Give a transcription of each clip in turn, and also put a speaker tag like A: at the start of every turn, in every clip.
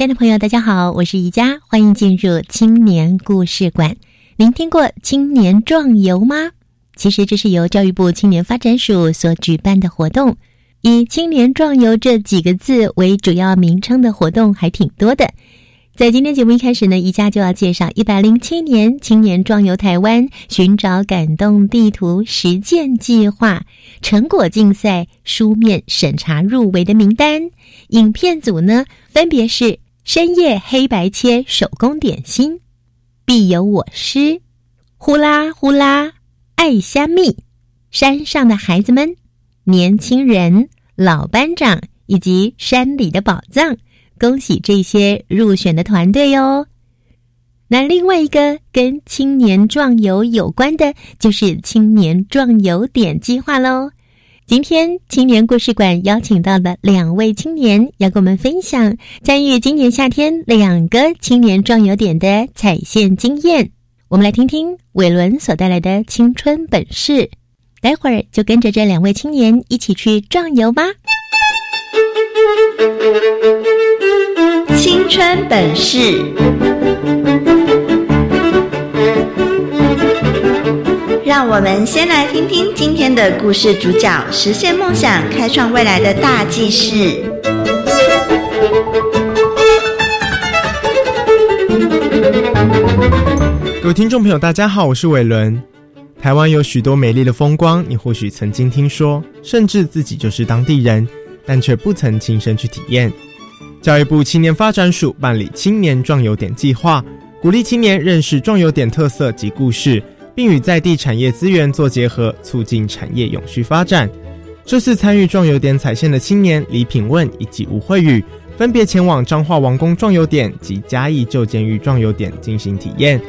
A: 亲爱的朋友，大家好，我是宜佳，欢迎进入青年故事馆。您听过青年壮游吗？其实这是由教育部青年发展署所举办的活动，以“青年壮游”这几个字为主要名称的活动还挺多的。在今天节目一开始呢，宜家就要介绍一百零七年青年壮游台湾寻找感动地图实践计划成果竞赛书面审查入围的名单。影片组呢，分别是。深夜黑白切手工点心，必有我师，呼啦呼啦爱虾蜜，山上的孩子们，年轻人，老班长以及山里的宝藏，恭喜这些入选的团队哟。那另外一个跟青年壮游有关的，就是青年壮游点计划喽。今天青年故事馆邀请到的两位青年，要跟我们分享参与今年夏天两个青年壮游点的踩线经验。我们来听听伟伦所带来的青春本事。待会儿就跟着这两位青年一起去壮游吧。
B: 青春本事。让我们先来听听今天的故事主角实现梦想、开创未来的大记事。
C: 各位听众朋友，大家好，我是伟伦。台湾有许多美丽的风光，你或许曾经听说，甚至自己就是当地人，但却不曾亲身去体验。教育部青年发展署办理青年壮游点计划，鼓励青年认识壮游点特色及故事。并与在地产业资源做结合，促进产业永续发展。这次参与壮游点踩线的青年李品问以及吴慧宇，分别前往彰化王宫壮游点及嘉义旧监狱壮游点进行体验。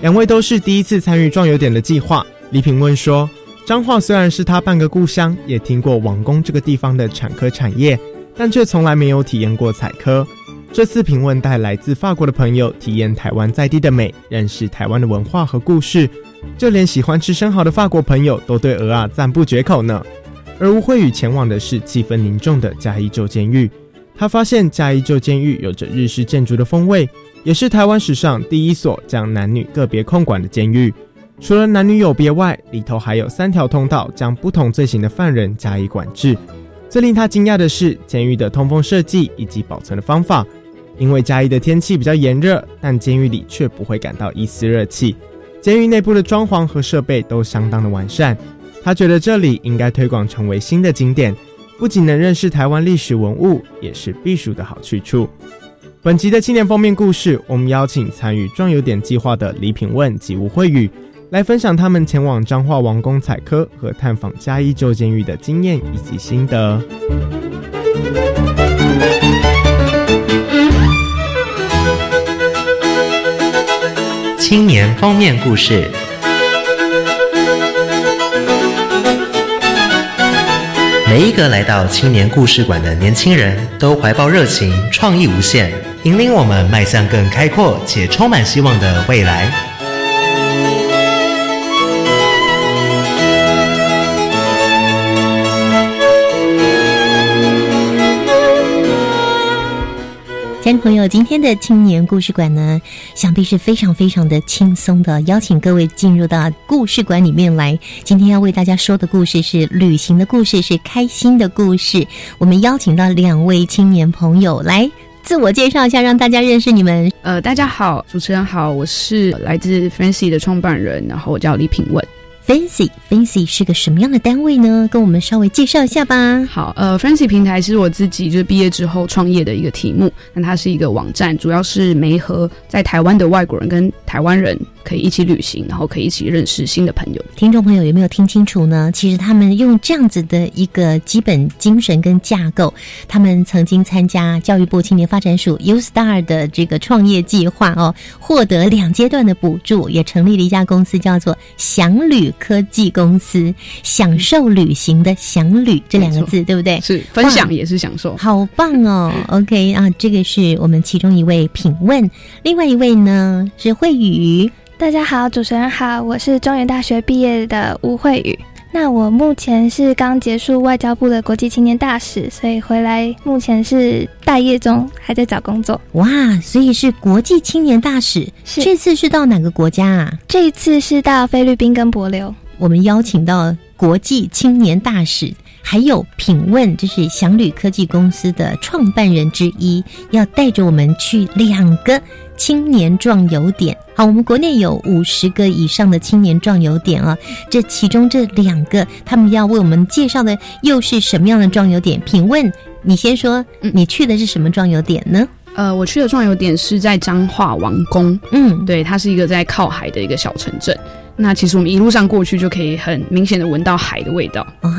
C: 两位都是第一次参与壮游点的计划。李品问说：“彰化虽然是他半个故乡，也听过王宫这个地方的产科产业，但却从来没有体验过采科。这次品问带来自法国的朋友，体验台湾在地的美，认识台湾的文化和故事。”就连喜欢吃生蚝的法国朋友都对鹅啊赞不绝口呢。而吴慧宇前往的是气氛凝重的嘉义旧监狱，他发现嘉义旧监狱有着日式建筑的风味，也是台湾史上第一所将男女个别控管的监狱。除了男女有别外，里头还有三条通道将不同罪行的犯人加以管制。最令他惊讶的是监狱的通风设计以及保存的方法，因为嘉义的天气比较炎热，但监狱里却不会感到一丝热气。监狱内部的装潢和设备都相当的完善，他觉得这里应该推广成为新的景点，不仅能认识台湾历史文物，也是避暑的好去处。本集的青年封面故事，我们邀请参与壮游点计划的李品问及吴慧宇，来分享他们前往彰化王宫采科和探访嘉义旧监狱的经验以及心得。
D: 青年封面故事。每一个来到青年故事馆的年轻人都怀抱热情，创意无限，引领我们迈向更开阔且充满希望的未来。
A: 亲亲爱的朋友，今天的青年故事馆呢，想必是非常非常的轻松的，邀请各位进入到故事馆里面来。今天要为大家说的故事是旅行的故事，是开心的故事。我们邀请到两位青年朋友来自我介绍一下，让大家认识你们。
E: 呃，大家好，主持人好，我是来自 Fancy 的创办人，然后我叫李品问。
A: Fancy Fancy 是个什么样的单位呢？跟我们稍微介绍一下吧。
E: 好，呃，Fancy 平台是我自己就是毕业之后创业的一个题目。那它是一个网站，主要是媒合在台湾的外国人跟台湾人可以一起旅行，然后可以一起认识新的朋友。
A: 听众朋友有没有听清楚呢？其实他们用这样子的一个基本精神跟架构，他们曾经参加教育部青年发展署 U Star 的这个创业计划哦，获得两阶段的补助，也成立了一家公司，叫做祥旅。科技公司享受旅行的“享旅”这两个字，对不对？
E: 是分享也是享受，
A: 好棒哦！OK 啊，这个是我们其中一位品问，另外一位呢是慧宇。
F: 大家好，主持人好，我是中原大学毕业的吴慧宇。那我目前是刚结束外交部的国际青年大使，所以回来目前是待业中，还在找工作。
A: 哇，所以是国际青年大使，
F: 是
A: 这次是到哪个国家啊？
F: 这一次是到菲律宾跟帛琉。
A: 我们邀请到国际青年大使，还有品问，就是祥旅科技公司的创办人之一，要带着我们去两个青年壮游点。好，我们国内有五十个以上的青年壮游点啊，这其中这两个，他们要为我们介绍的又是什么样的壮游点？请问，你先说，你去的是什么壮游点呢？
E: 呃，我去的壮游点是在彰化王宫，
A: 嗯，
E: 对，它是一个在靠海的一个小城镇。那其实我们一路上过去就可以很明显的闻到海的味道
A: 哇！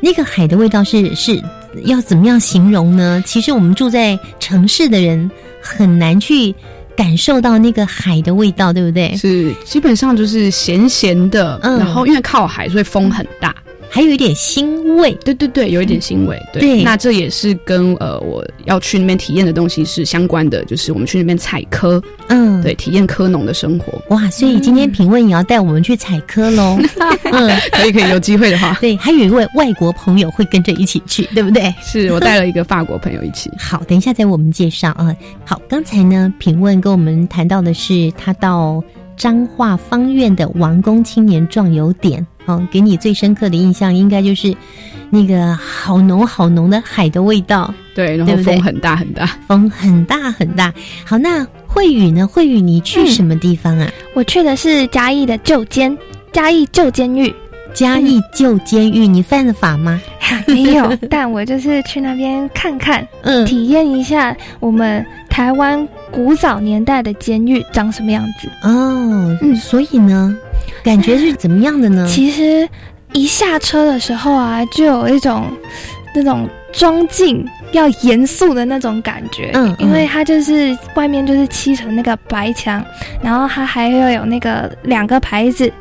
A: 那个海的味道是是要怎么样形容呢？其实我们住在城市的人很难去感受到那个海的味道，对不对？
E: 是基本上就是咸咸的，然后因为靠海，所以风很大。
A: 还有一点腥味，
E: 对对对，有一点腥味。对，那这也是跟呃我要去那边体验的东西是相关的，就是我们去那边采科，
A: 嗯，
E: 对，体验科农的生活。
A: 哇，所以今天品味也要带我们去采科喽。
E: 嗯，可以可以，有机会的话。
A: 对，还有一位外国朋友会跟着一起去，对不对？
E: 是我带了一个法国朋友一起。
A: 好，等一下再我们介绍啊。好，刚才呢，品问跟我们谈到的是他到彰化方院的王宫青年壮游点。哦，给你最深刻的印象应该就是那个好浓好浓的海的味道，
E: 对，然后风很大很大，
A: 风很大很大。好，那慧宇呢？慧宇，你去什么地方啊？
F: 我去的是嘉义的旧监，嘉义旧监狱，
A: 嘉义旧监狱。你犯了法吗？
F: 没有，但我就是去那边看看，嗯，体验一下我们台湾古早年代的监狱长什么样子。
A: 哦，嗯，所以呢？感觉是怎么样的呢？
F: 其实一下车的时候啊，就有一种那种庄敬要严肃的那种感觉。嗯，因为它就是外面就是漆成那个白墙，然后它还要有那个两个牌子，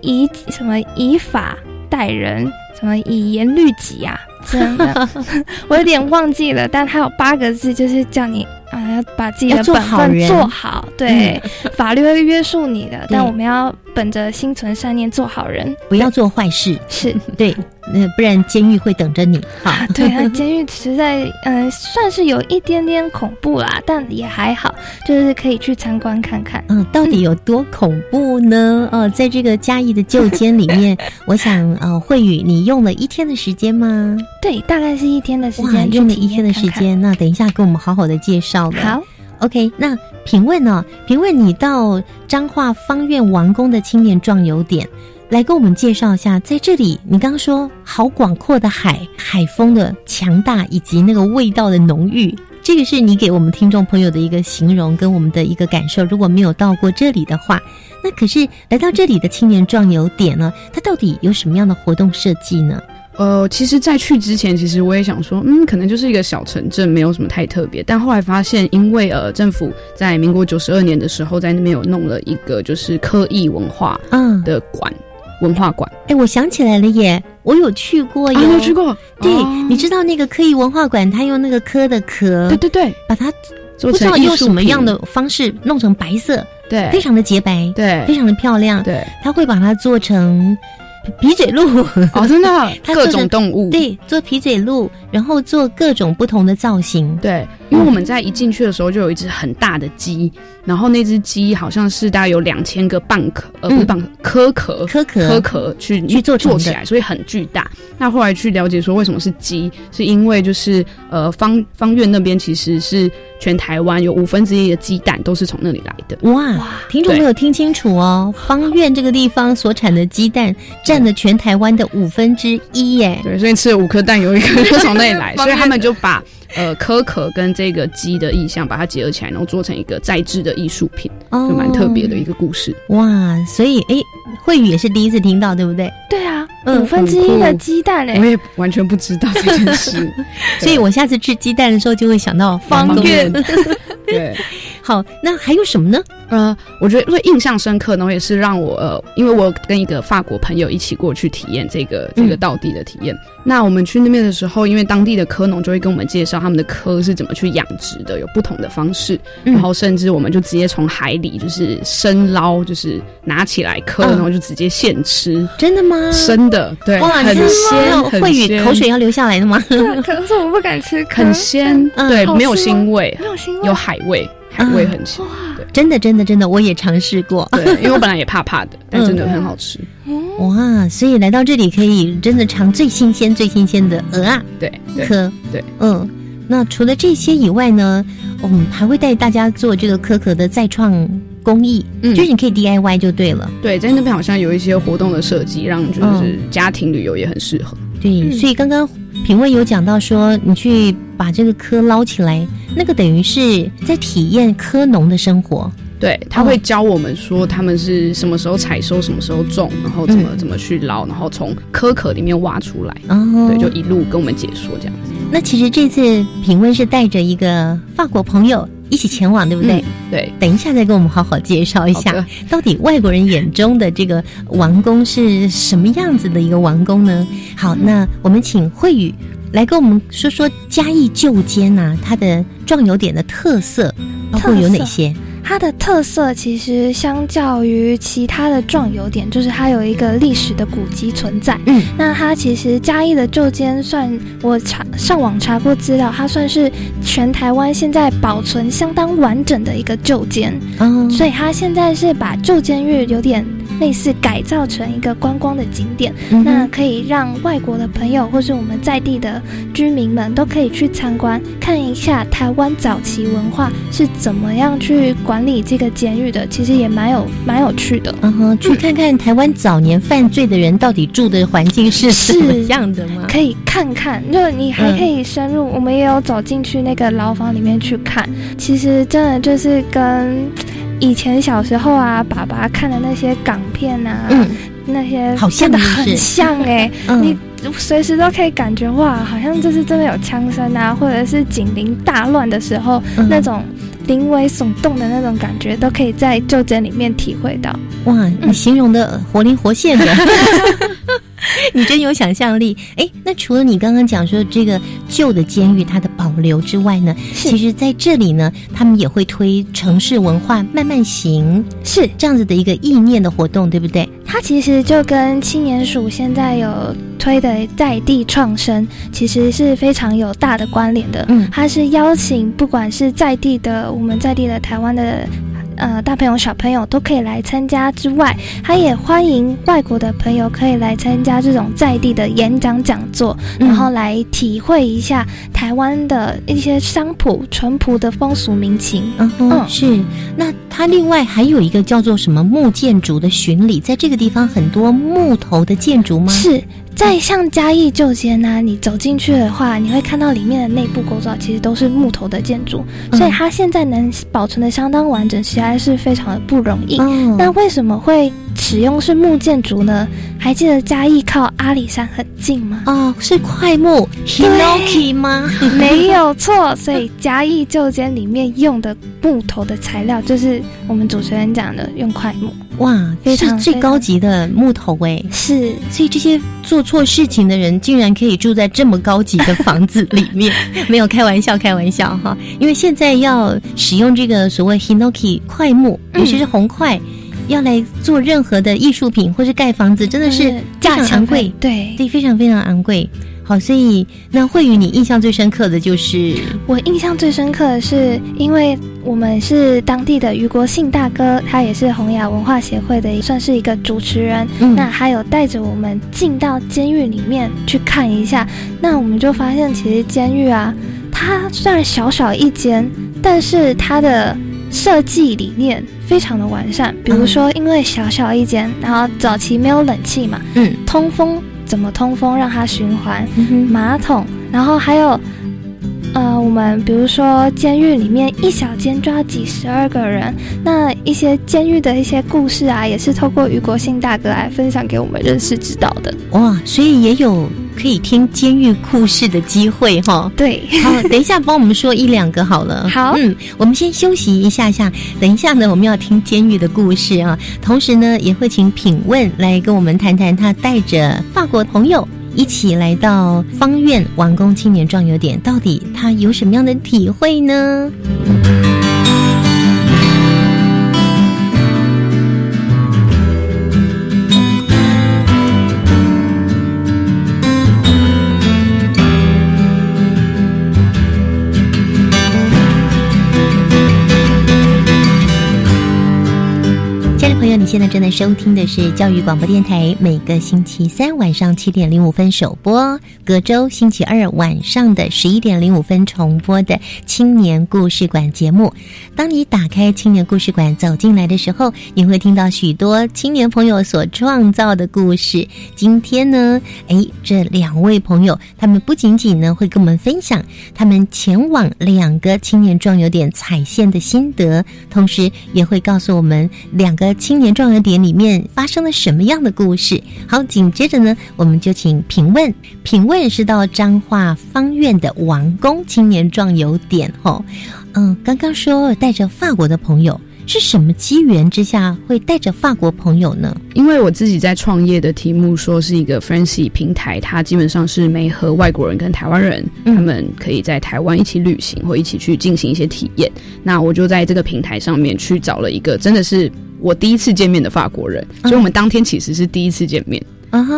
F: 以什么以法待人，什么以严律己啊，真的，我有点忘记了，但他有八个字，就是叫你。啊，要把自己的本分做好，对，法律会约束你的，但我们要本着心存善念做好人，
A: 不要做坏事，
F: 是
A: 对。那不然监狱会等着你。好，
F: 对啊，监狱实在嗯算是有一点点恐怖啦，但也还好，就是可以去参观看看。
A: 嗯，到底有多恐怖呢？哦，在这个嘉义的旧监里面，我想呃，慧宇，你用了一天的时间吗？
F: 对，大概是一天的时间，
A: 用了一天的时间。那等一下给我们好好的介绍了。
F: 好
A: ，OK。那评问呢？评问你到彰化方院王宫的青年壮游点。来跟我们介绍一下，在这里，你刚刚说好广阔的海，海风的强大，以及那个味道的浓郁，这个是你给我们听众朋友的一个形容跟我们的一个感受。如果没有到过这里的话，那可是来到这里的青年壮游点呢，它到底有什么样的活动设计呢？
E: 呃，其实，在去之前，其实我也想说，嗯，可能就是一个小城镇，没有什么太特别。但后来发现，因为呃，政府在民国九十二年的时候，在那边有弄了一个就是科艺文化嗯的馆。文化馆，
A: 哎，我想起来了耶，我有去过，
E: 有去过。
A: 对，你知道那个科艺文化馆，它用那个科的壳，
E: 对对对，
A: 把它不知道用什么样的方式弄成白色，
E: 对，
A: 非常的洁白，
E: 对，
A: 非常的漂亮，
E: 对，
A: 它会把它做成皮嘴鹿
E: 哦，真的，各种动物，
A: 对，做皮嘴鹿，然后做各种不同的造型，
E: 对，因为我们在一进去的时候就有一只很大的鸡，然后那只鸡好像是大概有两千个蚌壳，呃，不是蚌壳，壳壳，
A: 壳壳，
E: 壳壳去
A: 去做
E: 做起来，所以很巨大。那后来去了解说为什么是鸡，是因为就是呃方方院那边其实是全台湾有五分之一的鸡蛋都是从那里来的。
A: 哇，听众没有听清楚哦，方院这个地方所产的鸡蛋占了全台湾的五分之一耶。
E: 对，所以吃了五颗蛋有一颗就从那里来，所以他们就把呃壳壳跟这个鸡的意象把它结合起来，然后做成一个再制的艺术品，就蛮特别的一个故事。
A: 哇，所以哎，慧宇也是第一次听到，对不对？
F: 对啊。五分之一的鸡蛋哎，
E: 我也完全不知道这件事，
A: 所以我下次吃鸡蛋的时候就会想到
F: 方院。
E: 对，
A: 好，那还有什么呢？
E: 呃，我觉得最印象深刻呢，也是让我呃，因为我跟一个法国朋友一起过去体验这个这个道地的体验。那我们去那边的时候，因为当地的科农就会跟我们介绍他们的科是怎么去养殖的，有不同的方式。然后甚至我们就直接从海里就是生捞，就是拿起来科，然后就直接现吃。
A: 真的吗？
E: 生的，对，哇很鲜，
A: 会语口水要流下来的吗？
F: 可能是我不敢吃，
E: 很鲜，对，没有腥味，
F: 没有腥
E: 味，有海味。海味很鲜，
A: 真的，真的，真的，我也尝试过。
E: 对，因为我本来也 怕怕的，但真的很好吃。
A: 哇，所以来到这里可以真的尝最新鲜、最新鲜的鹅啊！
E: 对，
A: 科，
E: 对，
A: 嗯。那除了这些以外呢，我们还会带大家做这个可可的再创工艺，嗯，就是你可以 DIY 就对了。
E: 对，在那边好像有一些活动的设计，让就是家庭旅游也很适合。
A: 对，所以刚刚评委有讲到说，你去把这个科捞起来，那个等于是在体验科农的生活。
E: 对，他会教我们说他们是什么时候采收，什么时候种，然后怎么怎么去捞，然后从壳壳里面挖出来。哦，对，就一路跟我们解说这样子。
A: 那其实这次品味是带着一个法国朋友一起前往，对不对？
E: 对。
A: 等一下再跟我们好好介绍一下，到底外国人眼中的这个王宫是什么样子的一个王宫呢？好，那我们请慧宇。来跟我们说说嘉义旧街呐，它的壮游点的特色包括有哪些？
F: 它的特色其实相较于其他的壮游点，就是它有一个历史的古迹存在。嗯，那它其实嘉义的旧间算我查上网查过资料，它算是全台湾现在保存相当完整的一个旧间。嗯，所以它现在是把旧监狱有点。类似改造成一个观光的景点，那可以让外国的朋友或是我们在地的居民们都可以去参观，看一下台湾早期文化是怎么样去管理这个监狱的。其实也蛮有蛮有趣的，
A: 嗯哼，去看看台湾早年犯罪的人到底住的环境是什么样的吗？
F: 可以看看，就你还可以深入，我们也有走进去那个牢房里面去看。其实真的就是跟。以前小时候啊，爸爸看的那些港片啊，那些
A: 真的
F: 很像哎，你随时都可以感觉哇，好像就是真的有枪声啊，或者是警铃大乱的时候那种临危耸动的那种感觉，都可以在就诊里面体会到。
A: 哇，你形容的活灵活现的。你真有想象力，哎，那除了你刚刚讲说这个旧的监狱它的保留之外呢，其实在这里呢，他们也会推城市文化慢慢行，
F: 是
A: 这样子的一个意念的活动，对不对？
F: 它其实就跟青年署现在有推的在地创生，其实是非常有大的关联的。嗯，它是邀请不管是在地的我们在地的台湾的。呃，大朋友、小朋友都可以来参加。之外，他也欢迎外国的朋友可以来参加这种在地的演讲讲座，然后来体会一下台湾的一些商铺、淳朴的风俗民情。
A: 嗯，是。那他另外还有一个叫做什么木建筑的巡礼，在这个地方很多木头的建筑吗？
F: 是。在像嘉义旧街呢，你走进去的话，你会看到里面的内部构造其实都是木头的建筑，所以它现在能保存的相当完整，实在是非常的不容易。那为什么会？使用是木建筑呢？还记得嘉义靠阿里山很近吗？
A: 哦，是块木 Hinoki 吗？
F: 没有错，所以嘉义旧间里面用的木头的材料就是我们主持人讲的用块木。
A: 哇，非常最高级的木头哎，
F: 是，
A: 所以这些做错事情的人竟然可以住在这么高级的房子里面，没有开玩笑，开玩笑哈，因为现在要使用这个所谓 Hinoki 块木，尤其是红块。要来做任何的艺术品或是盖房子，真的是价钱昂贵，
F: 对
A: 对，非常非常昂贵。好，所以那慧宇，你印象最深刻的就是
F: 我印象最深刻的是，因为我们是当地的余国信大哥，他也是洪雅文化协会的，算是一个主持人。那他有带着我们进到监狱里面去看一下，那我们就发现，其实监狱啊，它虽然小小一间，但是它的设计理念非常的完善。比如说，因为小小一间，然后早期没有冷气嘛，嗯，通风。怎么通风让它循环？马桶，然后还有，呃，我们比如说监狱里面一小间抓几十二个人，那一些监狱的一些故事啊，也是透过余国信大哥来分享给我们认识知道的。
A: 哇，所以也有。可以听监狱故事的机会哈，
F: 对，
A: 好，等一下帮我们说一两个好了。
F: 好，
A: 嗯，我们先休息一下下，等一下呢，我们要听监狱的故事啊，同时呢，也会请品问来跟我们谈谈他带着法国朋友一起来到方院王宫青年壮游点，到底他有什么样的体会呢？现在正在收听的是教育广播电台，每个星期三晚上七点零五分首播，隔周星期二晚上的十一点零五分重播的青年故事馆节目。当你打开青年故事馆走进来的时候，你会听到许多青年朋友所创造的故事。今天呢，哎，这两位朋友，他们不仅仅呢会跟我们分享他们前往两个青年壮游点踩线的心得，同时也会告诉我们两个青年。壮游点里面发生了什么样的故事？好，紧接着呢，我们就请评问。评问是到彰化方院的王宫青年壮游点。哦，嗯，刚刚说带着法国的朋友。是什么机缘之下会带着法国朋友呢？
E: 因为我自己在创业的题目说是一个 f r a n c y 平台，它基本上是没和外国人跟台湾人他们可以在台湾一起旅行或一起去进行一些体验。那我就在这个平台上面去找了一个真的是我第一次见面的法国人，所以我们当天其实是第一次见面。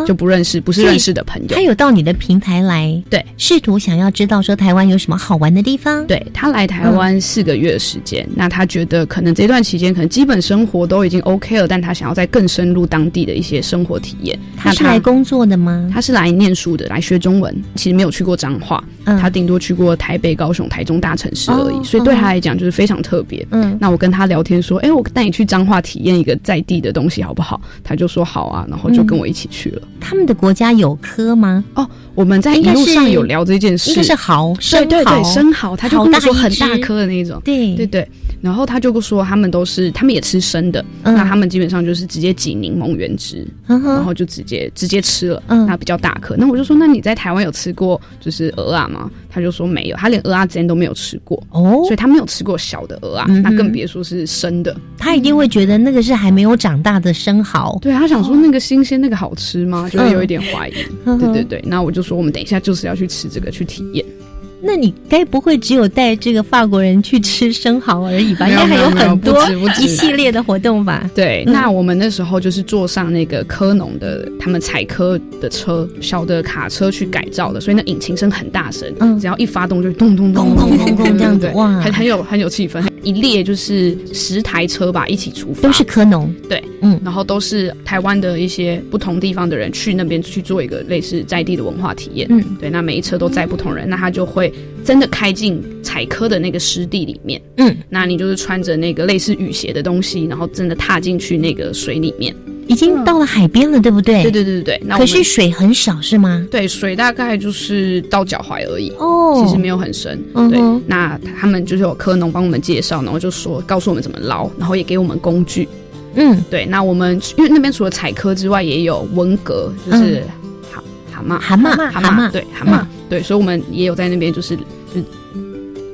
E: 就不认识，不是认识的朋友。
A: 他有到你的平台来，
E: 对，
A: 试图想要知道说台湾有什么好玩的地方。
E: 对他来台湾四个月的时间，那他觉得可能这段期间可能基本生活都已经 OK 了，但他想要再更深入当地的一些生活体验。
A: 他是来工作的吗？
E: 他是来念书的，来学中文。其实没有去过彰化，他顶多去过台北、高雄、台中大城市而已，所以对他来讲就是非常特别。嗯，那我跟他聊天说，哎，我带你去彰化体验一个在地的东西好不好？他就说好啊，然后就跟我一起去了。
A: 他们的国家有科吗？
E: 哦，我们在一路上有聊这件事，
A: 应该是蚝，
E: 对对对，生蚝，他就跟我说很大颗的那种，
A: 对
E: 对对。然后他就说他们都是，他们也吃生的，那他们基本上就是直接挤柠檬原汁，然后就直接直接吃了，那比较大颗。那我就说，那你在台湾有吃过就是鹅啊吗？他就说没有，他连鹅啊之前都没有吃过哦，所以他没有吃过小的鹅啊，那更别说是生的。
A: 他一定会觉得那个是还没有长大的生蚝，
E: 对他想说那个新鲜那个好吃吗？就会有一点怀疑。对对对，那我就说我们等一下就是要去吃这个去体验。
A: 那你该不会只有带这个法国人去吃生蚝而已吧？应该还有很多一系列的活动吧？
E: 对，那我们那时候就是坐上那个科农的他们采科的车，小的卡车去改造的，所以那引擎声很大声，嗯。只要一发动就咚咚咚咚咚咚这样子，哇，很很有很有气氛。一列就是十台车吧，一起出发，
A: 都是科农，
E: 对，嗯，然后都是台湾的一些不同地方的人去那边去做一个类似在地的文化体验，嗯，对，那每一车都载不同人，那他就会真的开进采科的那个湿地里面，嗯，那你就是穿着那个类似雨鞋的东西，然后真的踏进去那个水里面。
A: 已经到了海边了，对不对？
E: 对对对对对。
A: 可是水很少，是吗？
E: 对，水大概就是到脚踝而已。哦，其实没有很深。对，那他们就是有科农帮我们介绍，然后就说告诉我们怎么捞，然后也给我们工具。嗯，对。那我们因为那边除了采科之外，也有文革，就是蛤蛤蟆、
A: 蛤蟆、
E: 蛤蟆，对蛤蟆，对，所以我们也有在那边就是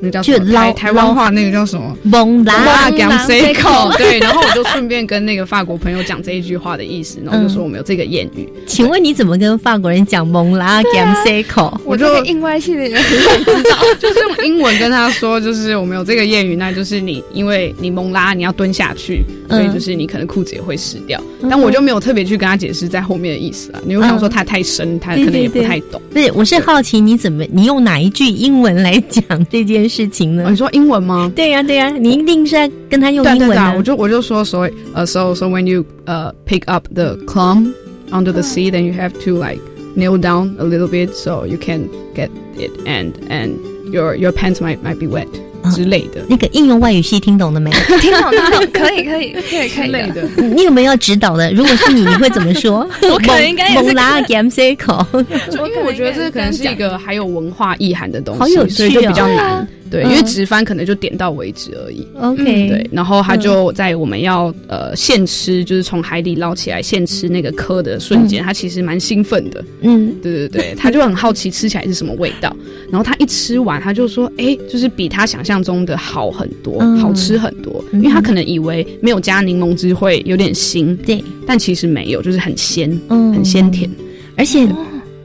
E: 那叫？台台湾话那个叫什么？
A: 蒙拉
E: g a m s e c o 对，然后我就顺便跟那个法国朋友讲这一句话的意思，然后就说我们有这个谚语。
A: 请问你怎么跟法国人讲蒙拉 g a m s e c o
F: 我就英外系的人。知道，
E: 就是用英文跟他说，就是我们有这个谚语，那就是你因为你蒙拉，你要蹲下去，所以就是你可能裤子也会湿掉。但我就没有特别去跟他解释在后面的意思啊，因为想说他太深，他可能也不太懂。
A: 对，我是好奇你怎么，你用哪一句英文来讲这件事情呢？
E: 你说英文吗？
A: 对呀，对呀，你一定是在跟他用英文
E: 啊。我就我就说，所以呃，so so when you 呃 pick up the clam under the sea, then you have to like kneel down a little bit so you can get it, and and your your pants might might be wet. 之类的，
A: 那个应用外语系听懂了没？
F: 听懂，听懂，可以，可以，可以，可以的。
A: 你有没有要指导的？如果是你，你会怎么说？
F: 我可能应该
A: 蒙拉 gam circle，
E: 因为我觉得这可能是一个还有文化意涵的东西，
A: 好有趣，
E: 所以就比较难。对，因为直翻可能就点到为止而已。
A: OK，
E: 对，然后他就在我们要呃现吃，就是从海底捞起来现吃那个壳的瞬间，他其实蛮兴奋的。嗯，对对对，他就很好奇吃起来是什么味道。然后他一吃完，他就说：“哎，就是比他想象中的好很多，好吃很多。”因为他可能以为没有加柠檬汁会有点腥，
A: 对，
E: 但其实没有，就是很鲜，嗯，很鲜甜，
A: 而且。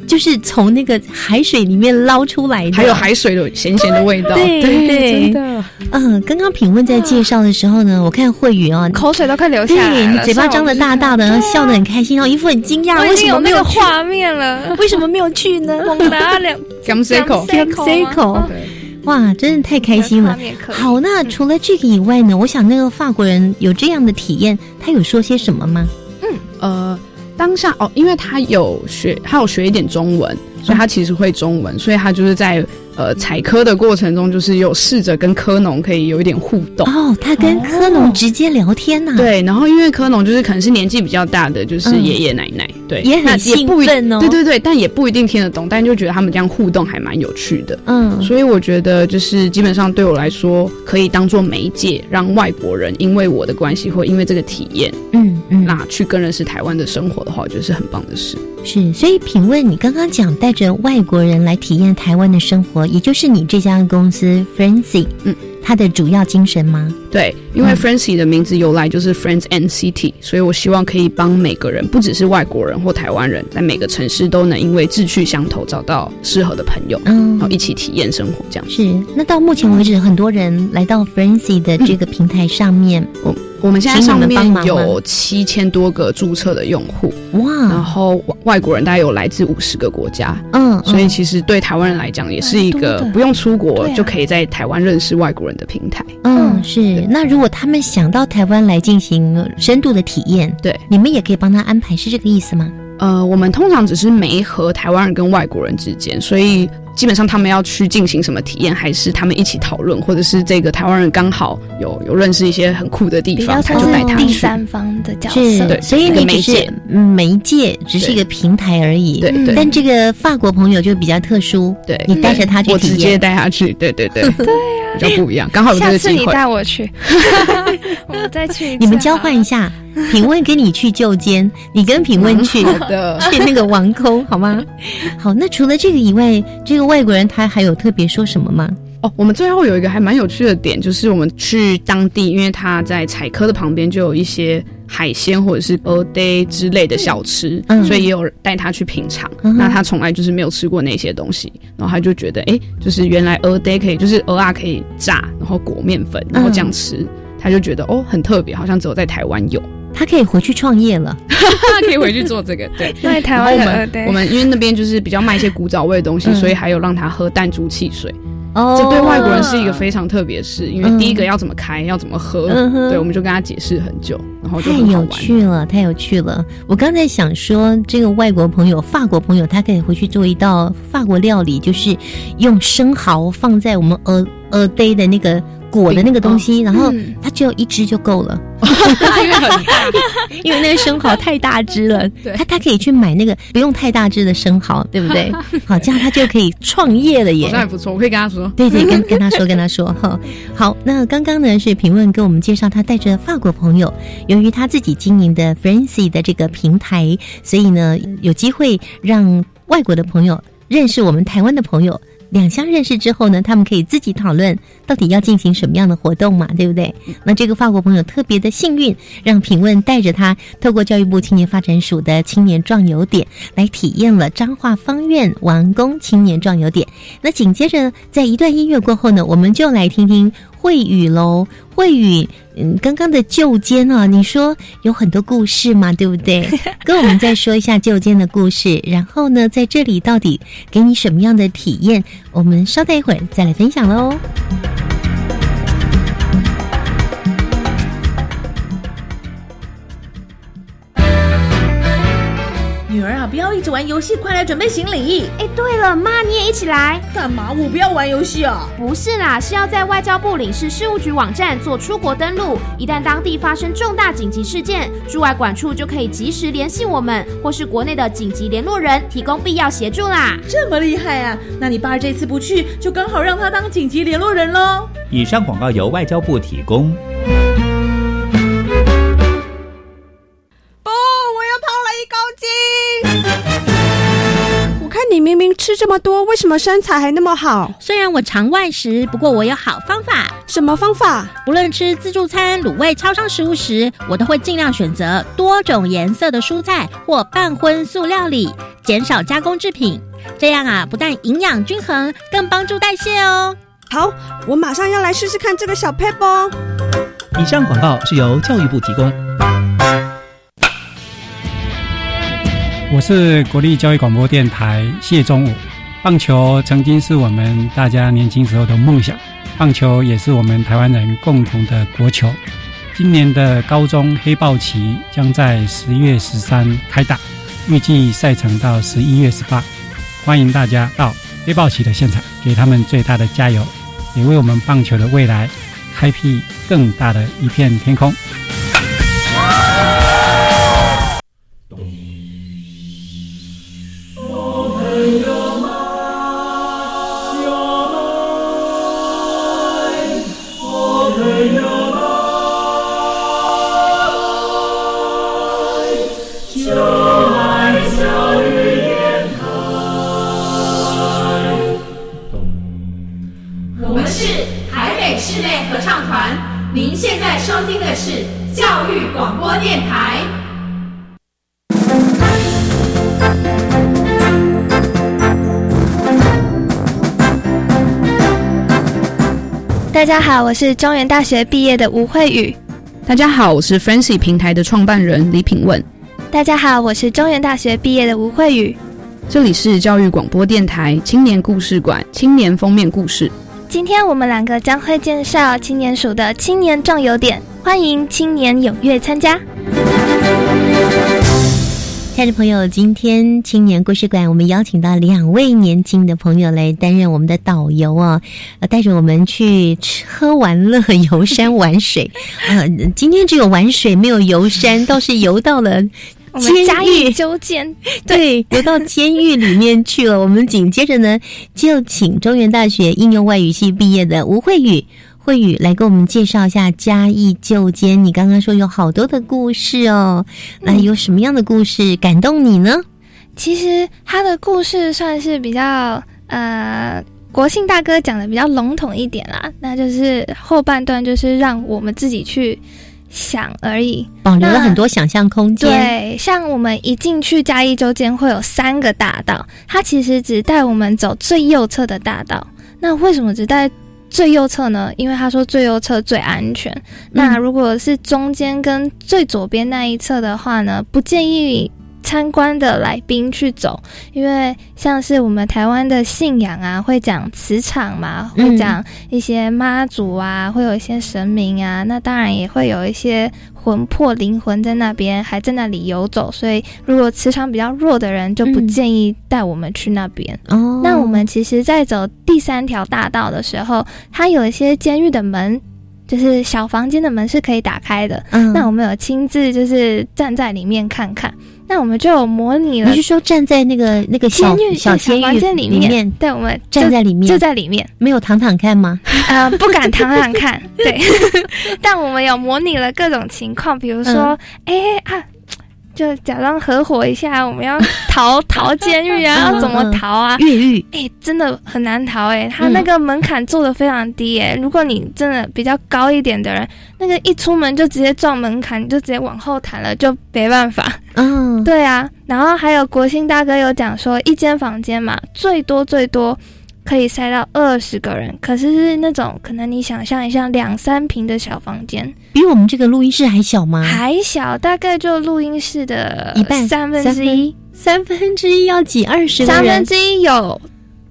A: 就是从那个海水里面捞出来的，
E: 还有海水的咸咸的味道。
A: 对
E: 对，真的。
A: 嗯，刚刚品问在介绍的时候呢，我看慧宇啊，
F: 口水都快流下来
A: 了，嘴巴张的大大的，笑得很开心，然后一副很惊讶，为什么没有
F: 画面了？
A: 为什么没有去呢？
F: 我拿两
E: g a m c i c o
A: g a m c i c o 哇，真的太开心了。好，那除了这个以外呢？我想那个法国人有这样的体验，他有说些什么吗？
E: 嗯，呃。当下哦，因为他有学，他有学一点中文，所以他其实会中文，所以他就是在。呃，采科的过程中，就是有试着跟科农可以有一点互动
A: 哦。他跟科农直接聊天呐。
E: 对，然后因为科农就是可能是年纪比较大的，就是爷爷奶奶，对，
A: 也很兴奋哦。
E: 对对对，但也不一定听得懂，但就觉得他们这样互动还蛮有趣的。嗯，所以我觉得就是基本上对我来说，可以当做媒介，让外国人因为我的关系或因为这个体验，嗯嗯，那去更认识台湾的生活的话，我觉得是很棒的事。
A: 是，所以品味，你刚刚讲带带着外国人来体验台湾的生活。也就是你这家公司 Frenzy，嗯，它的主要精神吗？
E: 对，因为 Frenzy 的名字由来就是 Friends and City，所以我希望可以帮每个人，不只是外国人或台湾人，在每个城市都能因为志趣相投，找到适合的朋友，嗯，然后一起体验生活。这样
A: 是。那到目前为止，很多人来到 Frenzy 的这个平台上面，
E: 我我们现在上面有七千多个注册的用户，哇，然后外国人大概有来自五十个国家，嗯，所以其实对台湾人来讲，也是一个不用出国就可以在台湾认识外国人的平台。
A: 嗯，是。那如果他们想到台湾来进行深度的体验，
E: 对，
A: 你们也可以帮他安排，是这个意思吗？
E: 呃，我们通常只是没和台湾人跟外国人之间，所以基本上他们要去进行什么体验，还是他们一起讨论，或者是这个台湾人刚好有有认识一些很酷的地方，他就带他
F: 去。第三方的角色，
E: 对，
A: 所以你只是媒介，只是一个平台而已。
E: 对对。
A: 但这个法国朋友就比较特殊，
E: 对，
A: 你带着他去
E: 体验，我直接带他去，对对对，
F: 对 呀，
E: 比较不一样，刚好有这个机会。
F: 下次你带我去，我们再去，
A: 你们交换一下。品问跟你去旧间，你跟品问去 的 去那个王宫好吗？好，那除了这个以外，这个外国人他还有特别说什么吗？
E: 哦，我们最后有一个还蛮有趣的点，就是我们去当地，因为他在采科的旁边就有一些海鲜或者是鹅 day 之类的小吃，所以也有带他去品尝。那他从来就是没有吃过那些东西，然后他就觉得，哎，就是原来鹅 day 可以，就是鹅啊可以炸，然后裹面粉，然后这样吃，他就觉得哦很特别，好像只有在台湾有。
A: 他可以回去创业了，
E: 可以回去做这个。对，
F: 在台湾我
E: 们我们因为那边就是比较卖一些古早味的东西，所以还有让他喝弹珠汽水。哦，这对外国人是一个非常特别的事，因为第一个要怎么开，要怎么喝，对，我们就跟他解释很久，然后就
A: 太有趣了，太有趣了。我刚才想说，这个外国朋友、法国朋友，他可以回去做一道法国料理，就是用生蚝放在我们鹅鹅杯的那个。裹的那个东西，然后它只有一只就够了，
E: 因为很大，
A: 因为那个生蚝太大只了。
E: 对，
A: 他他可以去买那个不用太大只的生蚝，对不对？好，这样他就可以创业了耶。
E: 那还不错，我可以跟他说。
A: 对对，跟 跟他说，跟他说哈。好，那刚刚呢是评论跟我们介绍，他带着法国朋友，由于他自己经营的 Francy 的这个平台，所以呢有机会让外国的朋友认识我们台湾的朋友。两相认识之后呢，他们可以自己讨论到底要进行什么样的活动嘛，对不对？那这个法国朋友特别的幸运，让品问带着他透过教育部青年发展署的青年壮游点来体验了彰化方院王宫青年壮游点。那紧接着在一段音乐过后呢，我们就来听听慧宇喽。慧宇，嗯，刚刚的旧间啊，你说有很多故事嘛，对不对？跟我们再说一下旧间的故事，然后呢，在这里到底给你什么样的体验？我们稍待一会儿再来分享喽。
G: 女儿啊，不要一直玩游戏，快来准备行李。
H: 哎，对了，妈你也一起来。
G: 干嘛？我不要玩游戏啊！
H: 不是啦，是要在外交部领事事务局网站做出国登录。一旦当地发生重大紧急事件，驻外管处就可以及时联系我们，或是国内的紧急联络人，提供必要协助啦。
G: 这么厉害啊！那你爸这次不去，就刚好让他当紧急联络人喽。
I: 以上广告由外交部提供。
J: 你明明吃这么多，为什么身材还那么好？
K: 虽然我常外食，不过我有好方法。
J: 什么方法？
K: 不论吃自助餐、卤味、超商食物时，我都会尽量选择多种颜色的蔬菜或半荤素料理，减少加工制品。这样啊，不但营养均衡，更帮助代谢哦。
J: 好，我马上要来试试看这个小 p e p 哦。
L: 以上广告是由教育部提供。
M: 我是国立教育广播电台谢忠武。棒球曾经是我们大家年轻时候的梦想，棒球也是我们台湾人共同的国球。今年的高中黑豹旗将在十月十三开打，预计赛程到十一月十八。欢迎大家到黑豹旗的现场，给他们最大的加油，也为我们棒球的未来开辟更大的一片天空。
F: 大家好，我是中原大学毕业的吴慧宇。
E: 大家好，我是 Fancy 平台的创办人李品问。
F: 大家好，我是中原大学毕业的吴慧宇。
E: 这里是教育广播电台青年故事馆青年封面故事。
F: 今天我们两个将会介绍青年署的青年壮游点，欢迎青年踊跃参加。
A: 亲爱的朋友，今天青年故事馆我们邀请到两位年轻的朋友来担任我们的导游哦，呃，带着我们去吃喝玩乐、游山玩水。呃，今天只有玩水，没有游山，倒是游到了监狱
F: 纠监，
A: 对，游到监狱里面去了。我们紧接着呢，就请中原大学应用外语系毕业的吴慧宇。慧宇来给我们介绍一下嘉义旧监。你刚刚说有好多的故事哦，那有什么样的故事感动你呢？
F: 其实他的故事算是比较呃，国庆大哥讲的比较笼统一点啦，那就是后半段就是让我们自己去想而已，
A: 保留了很多想象空间。
F: 对，像我们一进去嘉义旧间会有三个大道，他其实只带我们走最右侧的大道。那为什么只带？最右侧呢？因为他说最右侧最安全。那如果是中间跟最左边那一侧的话呢，不建议参观的来宾去走，因为像是我们台湾的信仰啊，会讲磁场嘛，会讲一些妈祖啊，会有一些神明啊，那当然也会有一些。魂魄灵魂在那边，还在那里游走，所以如果磁场比较弱的人，就不建议带我们去那边。哦，那我们其实，在走第三条大道的时候，它有一些监狱的门，就是小房间的门是可以打开的。嗯，那我们有亲自就是站在里面看看。那我们就有模拟了。
A: 你是说站在那个那个
F: 监狱
A: 小监
F: 狱里面？对，我们
A: 站在里面，
F: 就在里面，
A: 没有躺躺看吗？
F: 呃，不敢躺躺看。对，但我们有模拟了各种情况，比如说，哎啊。就假装合伙一下，我们要逃逃监狱啊，要怎么逃啊？
A: 越狱，
F: 哎，真的很难逃哎，他那个门槛做的非常低哎，如果你真的比较高一点的人，那个一出门就直接撞门槛，你就直接往后弹了，就没办法。嗯，对啊，然后还有国兴大哥有讲说，一间房间嘛，最多最多。可以塞到二十个人，可是是那种可能你想象一下，两三平的小房间，
A: 比我们这个录音室还小吗？
F: 还小，大概就录音室的
A: 一半，
F: 三分之一，
A: 三分之一要挤二十
F: 三分之一有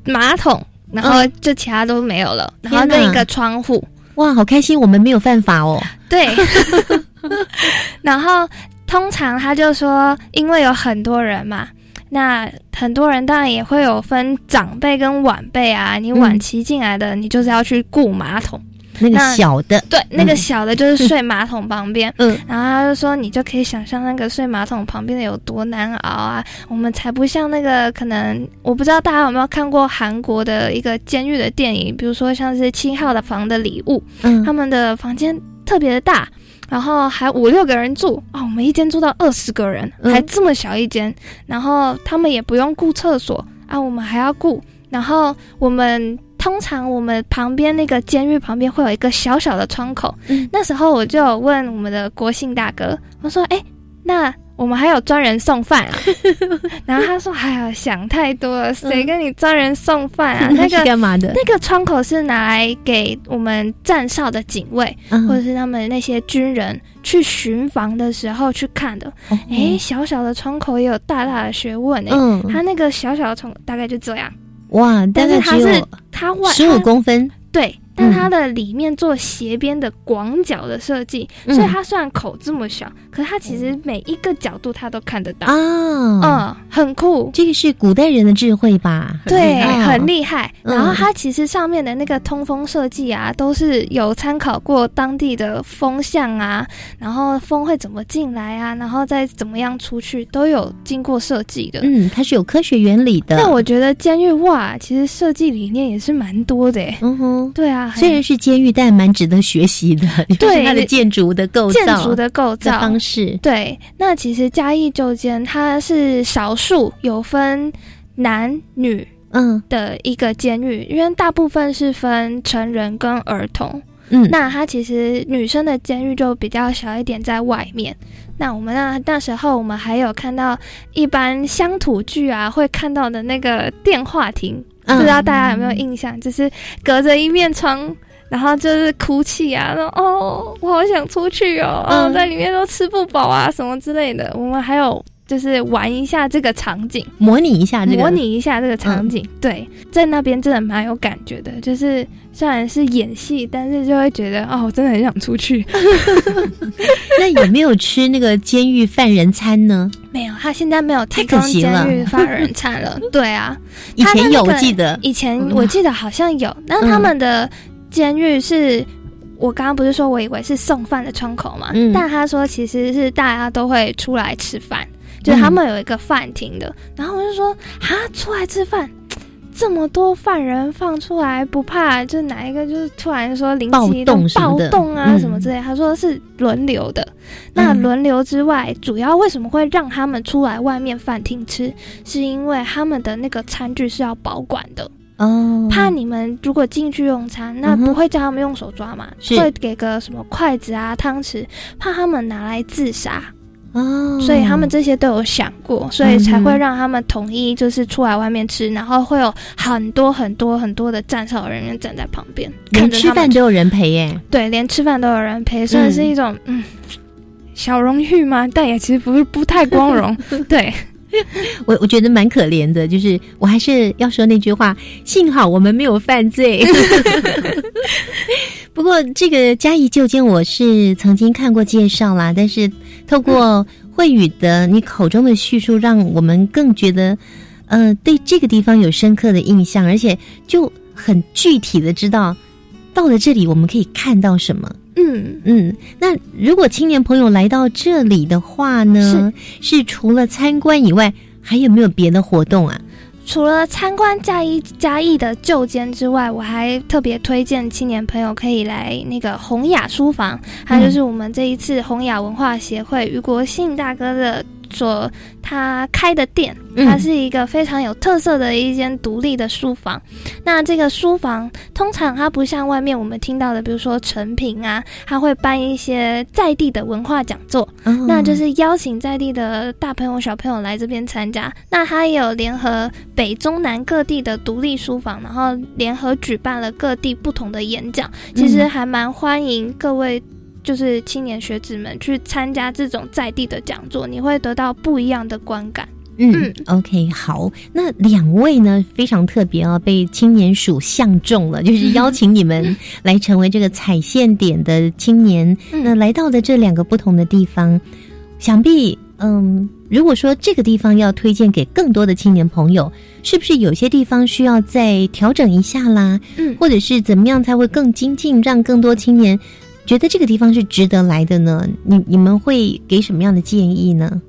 F: 马桶，然后就其他都没有了，然后跟一个窗户。
A: 哇，好开心，我们没有犯法哦。
F: 对，然后通常他就说，因为有很多人嘛。那很多人当然也会有分长辈跟晚辈啊，你晚期进来的，你就是要去顾马桶，
A: 那个小的，
F: 对，那个小的就是睡马桶旁边，嗯，然后他就说，你就可以想象那个睡马桶旁边的有多难熬啊，我们才不像那个，可能我不知道大家有没有看过韩国的一个监狱的电影，比如说像是七号的房的礼物，嗯，他们的房间特别的大。然后还五六个人住哦，我们一间住到二十个人，还这么小一间。然后他们也不用顾厕所啊，我们还要顾。然后我们通常我们旁边那个监狱旁边会有一个小小的窗口。那时候我就问我们的国信大哥，我说：“哎，那？”我们还有专人送饭啊，然后他说：“哎呀，想太多了，谁跟你专人送饭啊？
A: 那个干嘛的？
F: 那个窗口是拿来给我们站哨的警卫，或者是他们那些军人去巡防的时候去看的。哎，小小的窗口也有大大的学问哎。他那个小小的窗大概就这样。
A: 哇，
F: 但是它是它外
A: 十五公分，
F: 对。”但它的里面做斜边的广角的设计，所以它虽然口这么小，可是它其实每一个角度它都看得到啊，嗯，很酷。
A: 这个是古代人的智慧吧？
F: 对，很厉害。然后它其实上面的那个通风设计啊，都是有参考过当地的风向啊，然后风会怎么进来啊，然后再怎么样出去，都有经过设计的。
A: 嗯，它是有科学原理的。
F: 那我觉得监狱哇，其实设计理念也是蛮多的。嗯哼，对啊。
A: 虽然是监狱，但蛮值得学习的。对它的建筑的构
F: 造、建筑的构造
A: 方式。
F: 对，那其实嘉义旧监它是少数有分男女嗯的一个监狱，因为大部分是分成人跟儿童。嗯，那它其实女生的监狱就比较小一点，在外面。那我们那那时候，我们还有看到一般乡土剧啊会看到的那个电话亭。不知道大家有没有印象，就是隔着一面窗，然后就是哭泣啊，然后哦，我好想出去哦，嗯，在里面都吃不饱啊，什么之类的。我们还有就是玩一下这个场景，
A: 模拟一下这个，
F: 模拟一下这个场景。对，在那边真的蛮有感觉的，就是虽然是演戏，但是就会觉得哦，真的很想出去。
A: 那有没有吃那个监狱犯人餐呢？
F: 没有，他现在没有提供监狱犯人餐了。对啊，
A: 以前有，我记得
F: 以前我记得好像有。那他们的监狱是，我刚刚不是说我以为是送饭的窗口嘛？嗯，但他说其实是大家都会出来吃饭，就是他们有一个饭厅的。然后我就说啊，出来吃饭。这么多犯人放出来，不怕就哪一个就是突然说灵机动暴动啊什么之类？他说是轮流的。那轮流之外，主要为什么会让他们出来外面饭厅吃？是因为他们的那个餐具是要保管的哦，怕你们如果进去用餐，那不会叫他们用手抓嘛，会给个什么筷子啊、汤匙，怕他们拿来自杀。哦，所以他们这些都有想过，所以才会让他们统一，就是出来外面吃，然后会有很多很多很多的站哨人员站在旁边，
A: 连吃饭都有人陪耶。
F: 对，连吃饭都有人陪，算是一种嗯小荣誉吗？但也其实不是不太光荣。对，
A: 我我觉得蛮可怜的，就是我还是要说那句话，幸好我们没有犯罪。不过这个嘉义旧监，我是曾经看过介绍啦，但是。透过慧宇的你口中的叙述，让我们更觉得，呃，对这个地方有深刻的印象，而且就很具体的知道，到了这里我们可以看到什么。嗯嗯。那如果青年朋友来到这里的话呢，是除了参观以外，还有没有别的活动啊？
F: 除了参观嘉义嘉义的旧间之外，我还特别推荐青年朋友可以来那个洪雅书房，还有就是我们这一次洪雅文化协会于国信大哥的所他开的店，它是一个非常有特色的一间独立的书房。那这个书房通常它不像外面我们听到的，比如说成品啊，他会办一些在地的文化讲座，那就是邀请在地的大朋友小朋友来这边参加。那他也有联合北中南各地的独立书房，然后联合举办了各地不同的演讲，其实还蛮欢迎各位。就是青年学子们去参加这种在地的讲座，你会得到不一样的观感。
A: 嗯，OK，好，那两位呢非常特别哦，被青年署相中了，就是 邀请你们来成为这个踩线点的青年。那来到的这两个不同的地方，想必嗯，如果说这个地方要推荐给更多的青年朋友，是不是有些地方需要再调整一下啦？嗯，或者是怎么样才会更精进，让更多青年？觉得这个地方是值得来的呢？你你们会给什么样的建议呢？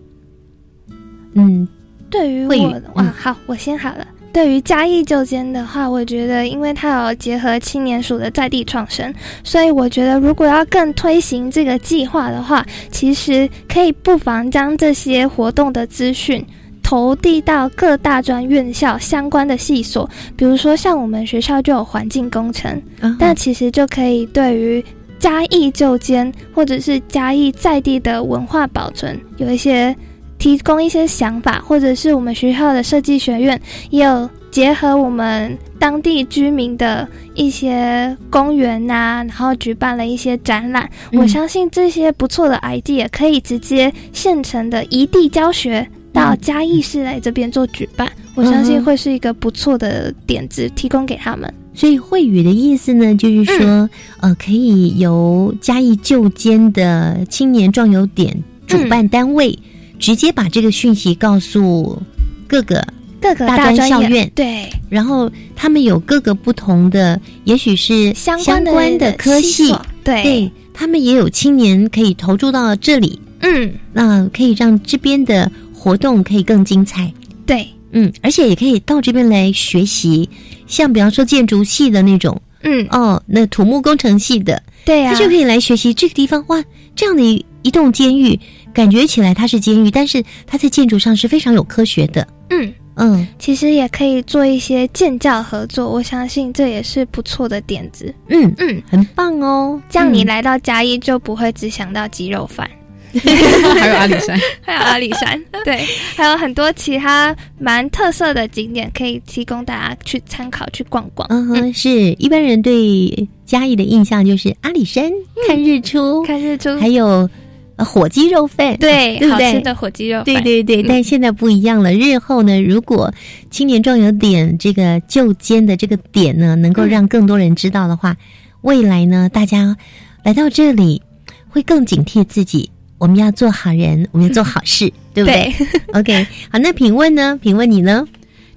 A: 嗯，
F: 对于我哇，好，我先好了。对于嘉义旧间的话，我觉得因为它有结合青年署的在地创生，所以我觉得如果要更推行这个计划的话，其实可以不妨将这些活动的资讯投递到各大专院校相关的系所，比如说像我们学校就有环境工程，但其实就可以对于。嘉义旧间，或者是嘉义在地的文化保存，有一些提供一些想法，或者是我们学校的设计学院也有结合我们当地居民的一些公园呐，然后举办了一些展览。我相信这些不错的 idea 可以直接现成的移地教学到嘉义市来这边做举办，我相信会是一个不错的点子，提供给他们。
A: 所以会语的意思呢，就是说，呃，可以由嘉义旧监的青年壮游点主办单位，直接把这个讯息告诉各个
F: 各个
A: 大专校院，
F: 对，
A: 然后他们有各个不同的，也许是
F: 相
A: 关的科系，
F: 对，
A: 他们也有青年可以投注到这里，
F: 嗯，
A: 那可以让这边的活动可以更精彩，
F: 对。
A: 嗯，而且也可以到这边来学习，像比方说建筑系的那种，
F: 嗯，
A: 哦，那土木工程系的，
F: 对呀，
A: 他就可以来学习这个地方。哇，这样的一一栋监狱，感觉起来它是监狱，但是它在建筑上是非常有科学的。
F: 嗯
A: 嗯，
F: 其实也可以做一些建教合作，我相信这也是不错的点子。
A: 嗯
F: 嗯，
A: 很棒哦，
F: 这样你来到嘉义就不会只想到鸡肉饭。
E: 还有阿里山，
F: 还有阿里山，对，还有很多其他蛮特色的景点可以提供大家去参考、去逛逛。
A: 嗯哼，是一般人对嘉义的印象就是阿里山看日出，
F: 看日出，
A: 还有火鸡肉饭，
F: 对，
A: 对不对？
F: 好吃的火鸡肉，
A: 对对对。但现在不一样了，日后呢，如果青年壮有点这个就间的这个点呢，能够让更多人知道的话，未来呢，大家来到这里会更警惕自己。我们要做好人，我们要做好事，对不对？OK，好，那品问呢？品问你呢？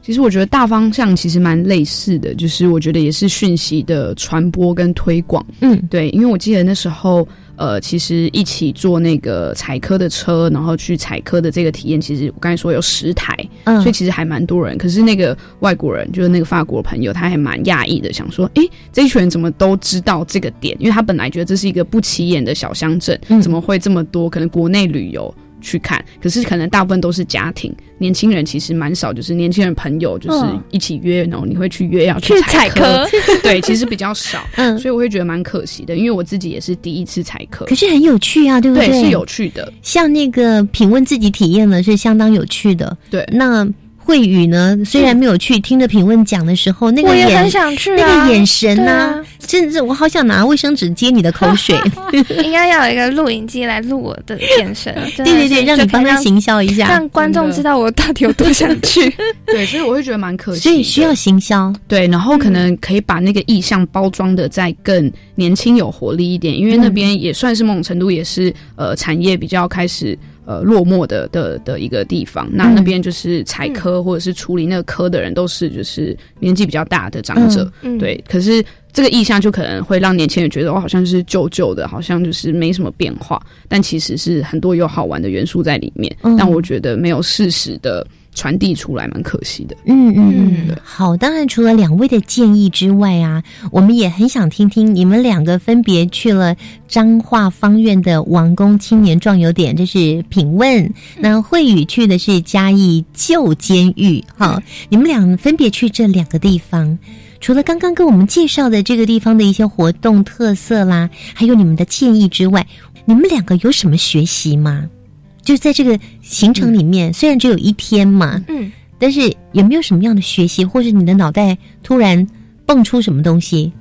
E: 其实我觉得大方向其实蛮类似的，就是我觉得也是讯息的传播跟推广。
A: 嗯，
E: 对，因为我记得那时候。呃，其实一起坐那个采科的车，然后去采科的这个体验，其实我刚才说有十台，
A: 嗯，
E: 所以其实还蛮多人。可是那个外国人，就是那个法国朋友，他还蛮讶异的，想说，哎，这一群人怎么都知道这个点？因为他本来觉得这是一个不起眼的小乡镇，怎么会这么多？可能国内旅游。去看，可是可能大部分都是家庭，年轻人其实蛮少，就是年轻人朋友就是一起约，然后你会去约要
F: 去
E: 采
F: 科，
E: 对，其实比较少，
A: 嗯，
E: 所以我会觉得蛮可惜的，因为我自己也是第一次采科，
A: 可是很有趣啊，对不
E: 对？是有趣的，
A: 像那个品问自己体验呢是相当有趣的，
E: 对，
A: 那。慧宇呢？虽然没有去听着品问讲的时候，那个眼那个眼神呢，甚至我好想拿卫生纸接你的口水。
F: 应该要有一个录影机来录我的眼神。
A: 对对对，让你帮他行销一下，
F: 让观众知道我到底有多想去。
E: 对，所以我会觉得蛮可惜。
A: 所以需要行销。
E: 对，然后可能可以把那个意向包装的再更年轻有活力一点，因为那边也算是某种程度也是呃产业比较开始。呃，落寞的的的一个地方，那那边就是采科或者是处理那个科的人，都是就是年纪比较大的长者，对。可是这个意象就可能会让年轻人觉得，我好像是旧旧的，好像就是没什么变化。但其实是很多有好玩的元素在里面。但我觉得没有事实的传递出来，蛮可惜的。
A: 嗯嗯嗯，好。当然，除了两位的建议之外啊，我们也很想听听你们两个分别去了彰化方院的王宫青年壮游点，这是品问；那慧宇去的是嘉义旧监狱。好，你们俩分别去这两个地方，除了刚刚跟我们介绍的这个地方的一些活动特色啦，还有你们的建议之外，你们两个有什么学习吗？就在这个行程里面，虽然只有一天嘛，嗯，但是有没有什么样的学习，或者你的脑袋突然蹦出什么东西？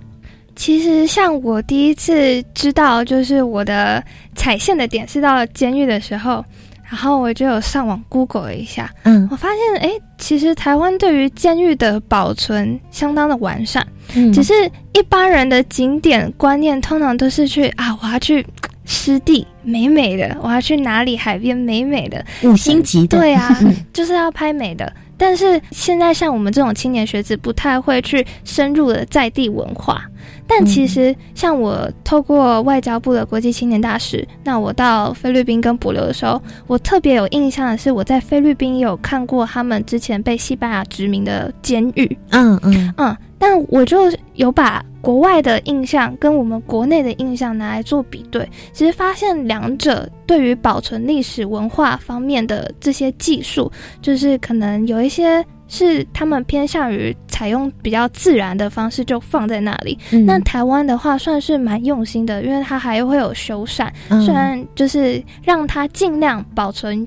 F: 其实，像我第一次知道，就是我的踩线的点是到监狱的时候，然后我就有上网 Google 了一下，嗯，我发现，哎，其实台湾对于监狱的保存相当的完善，嗯，只是一般人的景点观念通常都是去啊，我要去。湿地美美的，我要去哪里海边美美的
A: 五星级的，
F: 对啊，就是要拍美的。但是现在像我们这种青年学子，不太会去深入的在地文化。但其实像我透过外交部的国际青年大使，那我到菲律宾跟博流的时候，我特别有印象的是，我在菲律宾有看过他们之前被西班牙殖民的监狱。嗯嗯嗯，但我就有把。国外的印象跟我们国内的印象拿来做比对，其实发现两者对于保存历史文化方面的这些技术，就是可能有一些是他们偏向于采用比较自然的方式，就放在那里。那台湾的话算是蛮用心的，因为它还会有修缮，虽然就是让它尽量保存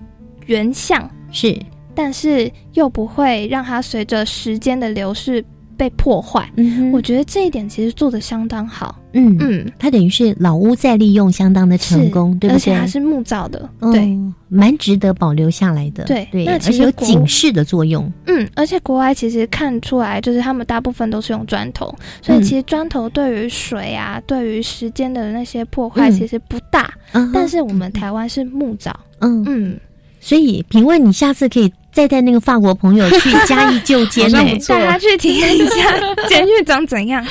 F: 原像
A: 是，
F: 但是又不会让它随着时间的流逝。被破坏，我觉得这一点其实做的相当好。
A: 嗯嗯，它等于是老屋再利用，相当的成功，对不对？而
F: 且还是木造的，对，
A: 蛮值得保留下来的。
F: 对
A: 对，而且有警示的作用。
F: 嗯，而且国外其实看出来，就是他们大部分都是用砖头，所以其实砖头对于水啊，对于时间的那些破坏其实不大。但是我们台湾是木造，嗯
A: 嗯，所以评问你下次可以。再带那个法国朋友去加以就监，
F: 带他去体验一下监狱长怎样。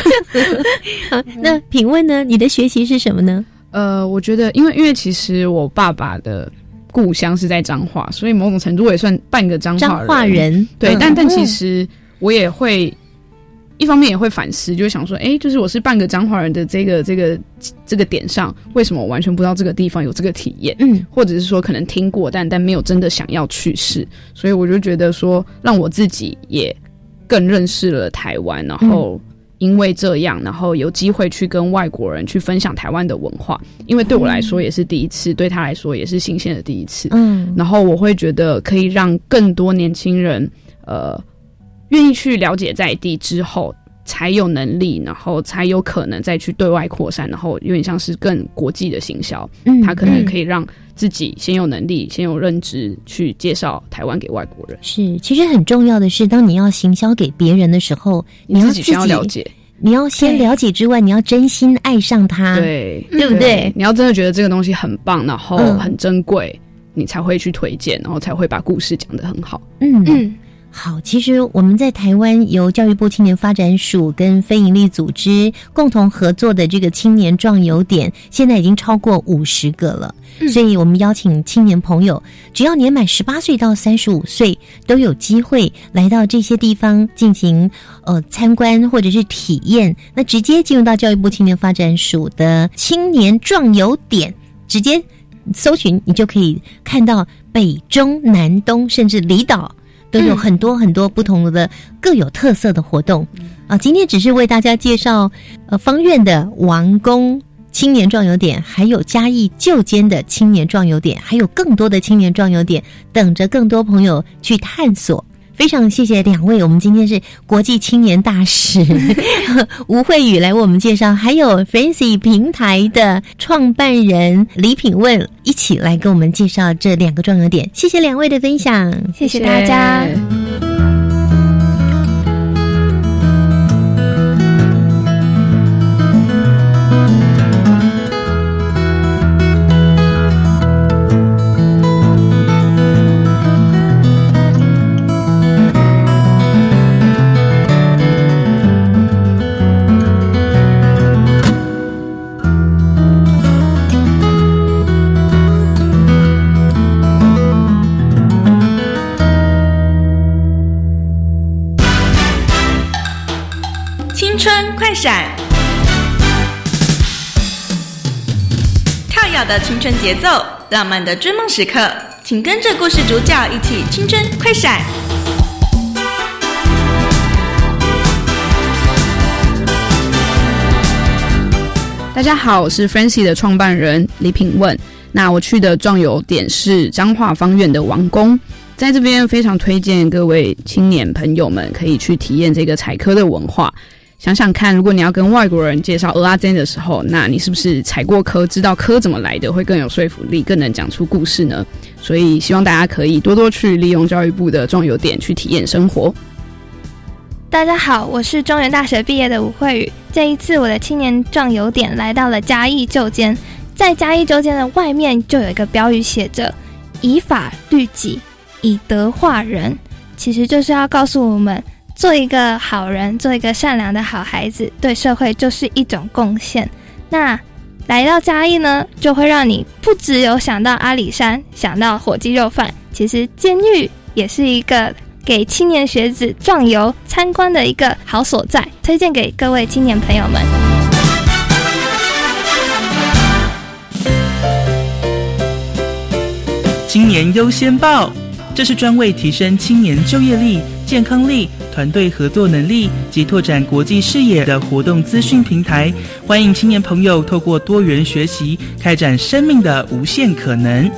A: 那品问呢？你的学习是什么呢？
E: 呃，我觉得，因为因为其实我爸爸的故乡是在彰化，所以某种程度也算半个彰
A: 化人。
E: 对，但但其实我也会。一方面也会反思，就想说，哎，就是我是半个彰化人的这个这个这个点上，为什么我完全不知道这个地方有这个体验？嗯，或者是说可能听过，但但没有真的想要去试，所以我就觉得说，让我自己也更认识了台湾，然后因为这样，然后有机会去跟外国人去分享台湾的文化，因为对我来说也是第一次，对他来说也是新鲜的第一次。嗯，然后我会觉得可以让更多年轻人，呃。愿意去了解在地之后，才有能力，然后才有可能再去对外扩散，然后有点像是更国际的行销。嗯，他可能可以让自己先有能力，先有认知，去介绍台湾给外国人。
A: 是，其实很重要的是，当你要行销给别人的时候，你要自己
E: 了解，
A: 你要先了解之外，你要真心爱上它，
E: 对，
A: 对不对？
E: 你要真的觉得这个东西很棒，然后很珍贵，你才会去推荐，然后才会把故事讲得很好。
A: 嗯嗯。好，其实我们在台湾由教育部青年发展署跟非营利组织共同合作的这个青年壮游点，现在已经超过五十个了。所以，我们邀请青年朋友，只要年满十八岁到三十五岁，都有机会来到这些地方进行呃参观或者是体验。那直接进入到教育部青年发展署的青年壮游点，直接搜寻，你就可以看到北中南东甚至离岛。都有很多很多不同的各有特色的活动啊！今天只是为大家介绍呃方院的王宫青年壮游点，还有嘉义旧间的青年壮游点，还有更多的青年壮游点等着更多朋友去探索。非常谢谢两位，我们今天是国际青年大使 吴慧宇来为我们介绍，还有 Fancy 平台的创办人李品问一起来跟我们介绍这两个重要点。谢谢两位的分享，
F: 谢谢大家。
N: 青的青春节奏，浪漫的追梦时刻，请跟着故事主角一起青春快闪。
E: 大家好，我是 Fancy 的创办人李品问。那我去的壮游点是彰化方院的王宫。在这边非常推荐各位青年朋友们可以去体验这个采科的文化。想想看，如果你要跟外国人介绍阿珍的时候，那你是不是踩过科，知道科怎么来的，会更有说服力，更能讲出故事呢？所以希望大家可以多多去利用教育部的壮游点去体验生活。
F: 大家好，我是中原大学毕业的吴慧宇。这一次我的青年壮游点来到了嘉义旧间，在嘉义旧间的外面就有一个标语写着“以法律己”。以德化人，其实就是要告诉我们，做一个好人，做一个善良的好孩子，对社会就是一种贡献。那来到嘉义呢，就会让你不只有想到阿里山，想到火鸡肉饭，其实监狱也是一个给青年学子壮游参观的一个好所在，推荐给各位青年朋友们。
O: 青年优先报。这是专为提升青年就业力、健康力、团队合作能力及拓展国际视野的活动资讯平台，欢迎青年朋友透过多元学习，开展生命的无限可能。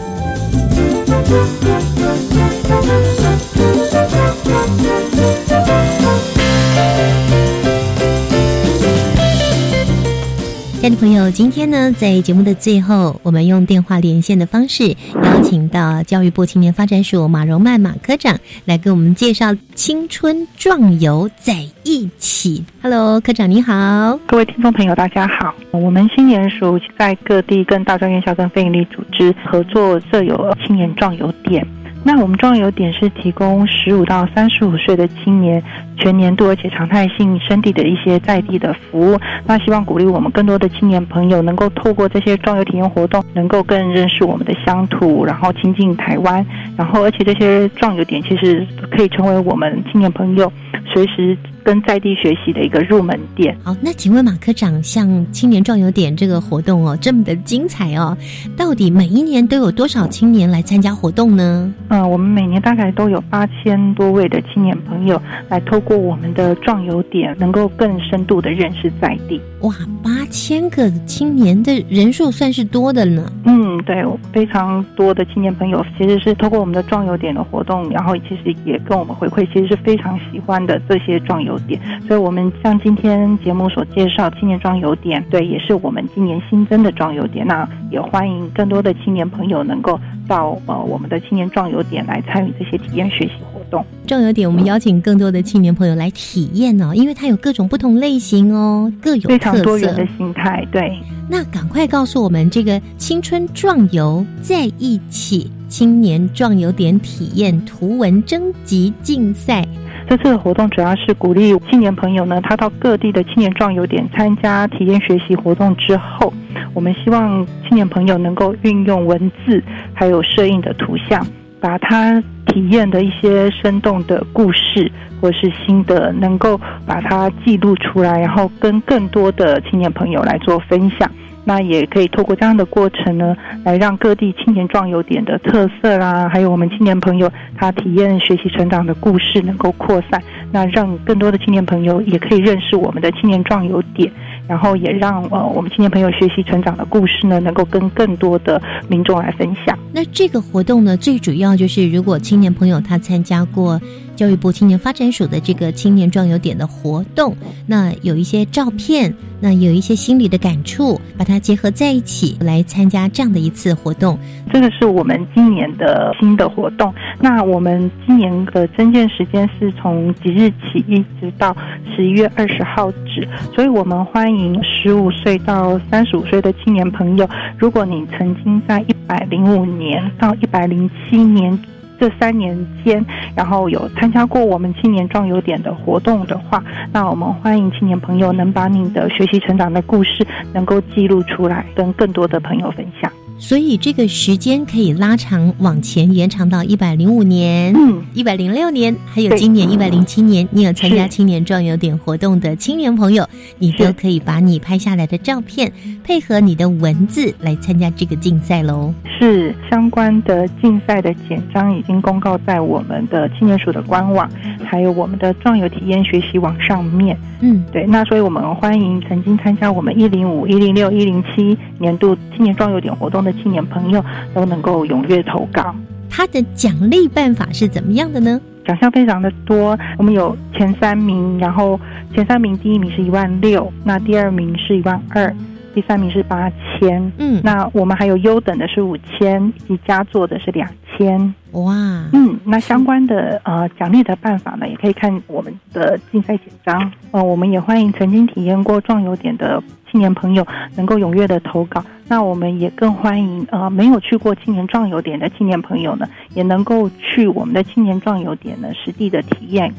A: 爱的朋友，今天呢，在节目的最后，我们用电话连线的方式，邀请到教育部青年发展署马荣曼马科长来给我们介绍青春壮游在一起。Hello，科长你好，
P: 各位听众朋友大家好。我们青年署在各地跟大专院校跟非营利组织合作设有青年壮游点。那我们壮游点是提供十五到三十五岁的青年全年度而且常态性生地的一些在地的服务。那希望鼓励我们更多的青年朋友能够透过这些壮游体验活动，能够更认识我们的乡土，然后亲近台湾。然后而且这些壮游点其实可以成为我们青年朋友随时。跟在地学习的一个入门店。
A: 好，那请问马科长，像青年壮游点这个活动哦，这么的精彩哦，到底每一年都有多少青年来参加活动呢？
P: 嗯，我们每年大概都有八千多位的青年朋友来透过我们的壮游点，能够更深度的认识在地。
A: 哇，八千个青年的人数算是多的呢。
P: 嗯，对，非常多的青年朋友其实是透过我们的壮游点的活动，然后其实也跟我们回馈，其实是非常喜欢的这些壮游。点，所以我们像今天节目所介绍青年装油点，对，也是我们今年新增的装油点。那也欢迎更多的青年朋友能够到呃我们的青年装油点来参与这些体验学习活动。
A: 装油点，我们邀请更多的青年朋友来体验哦，因为它有各种不同类型哦，各有
P: 非常多元的心态。对，
A: 那赶快告诉我们这个青春壮游在一起青年壮游点体验图文征集竞赛。
P: 这次的活动主要是鼓励青年朋友呢，他到各地的青年壮游点参加体验学习活动之后，我们希望青年朋友能够运用文字还有摄影的图像，把他体验的一些生动的故事或是心得，能够把它记录出来，然后跟更多的青年朋友来做分享。那也可以透过这样的过程呢，来让各地青年壮游点的特色啦，还有我们青年朋友他体验学习成长的故事能够扩散，那让更多的青年朋友也可以认识我们的青年壮游点。然后也让呃我们青年朋友学习成长的故事呢，能够跟更多的民众来分享。
A: 那这个活动呢，最主要就是如果青年朋友他参加过教育部青年发展署的这个青年壮游点的活动，那有一些照片，那有一些心理的感触，把它结合在一起来参加这样的一次活动。
P: 这个是我们今年的新的活动。那我们今年的增建时间是从即日起一直到十一月二十号止，所以我们欢迎。十五岁到三十五岁的青年朋友，如果你曾经在一百零五年到一百零七年这三年间，然后有参加过我们青年壮游点的活动的话，那我们欢迎青年朋友能把你的学习成长的故事能够记录出来，跟更多的朋友分享。
A: 所以这个时间可以拉长往前延长到一百零五年、一百零六年，还有今年一百零七年。你有参加青年壮游点活动的青年朋友，你都可以把你拍下来的照片配合你的文字来参加这个竞赛喽。
P: 是相关的竞赛的简章已经公告在我们的青年署的官网，还有我们的壮游体验学习网上面。
A: 嗯，
P: 对。那所以我们欢迎曾经参加我们一零五、一零六、一零七年度青年壮游点活动的青年朋友都能够踊跃投稿。
A: 他的奖励办法是怎么样的呢？
P: 奖项非常的多，我们有前三名，然后前三名第一名是一万六，那第二名是一万二。第三名是八千，
A: 嗯，
P: 那我们还有优等的是五千，以及佳作的是两千，
A: 哇，
P: 嗯，那相关的呃奖励的办法呢，也可以看我们的竞赛简章，呃，我们也欢迎曾经体验过壮游点的青年朋友能够踊跃的投稿，那我们也更欢迎呃没有去过青年壮游点的青年朋友呢，也能够去我们的青年壮游点呢实地的体验，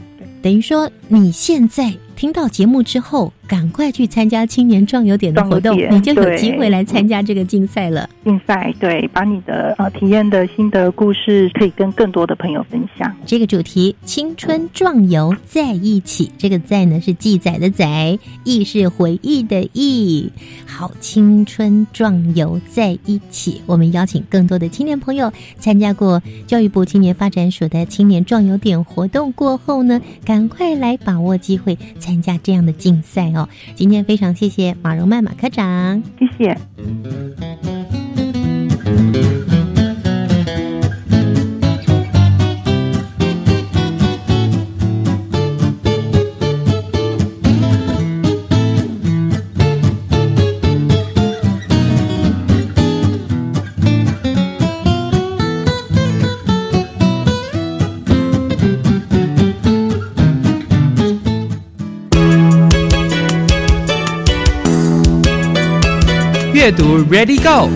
A: 等于说你现在。听到节目之后，赶快去参加青年壮游点的活动，你就有机会来参加这个竞赛了。
P: 竞赛对，把你的呃体验的心得故事可以跟更多的朋友分享。
A: 这个主题“青春壮游在一起”，这个“在”呢是记载的“载”，“忆”是回忆的“忆”。好，青春壮游在一起，我们邀请更多的青年朋友参加过教育部青年发展署的青年壮游点活动过后呢，赶快来把握机会。参加这样的竞赛哦！今天非常谢谢马荣曼马科长，
P: 谢谢。
Q: 阅读 Ready Go。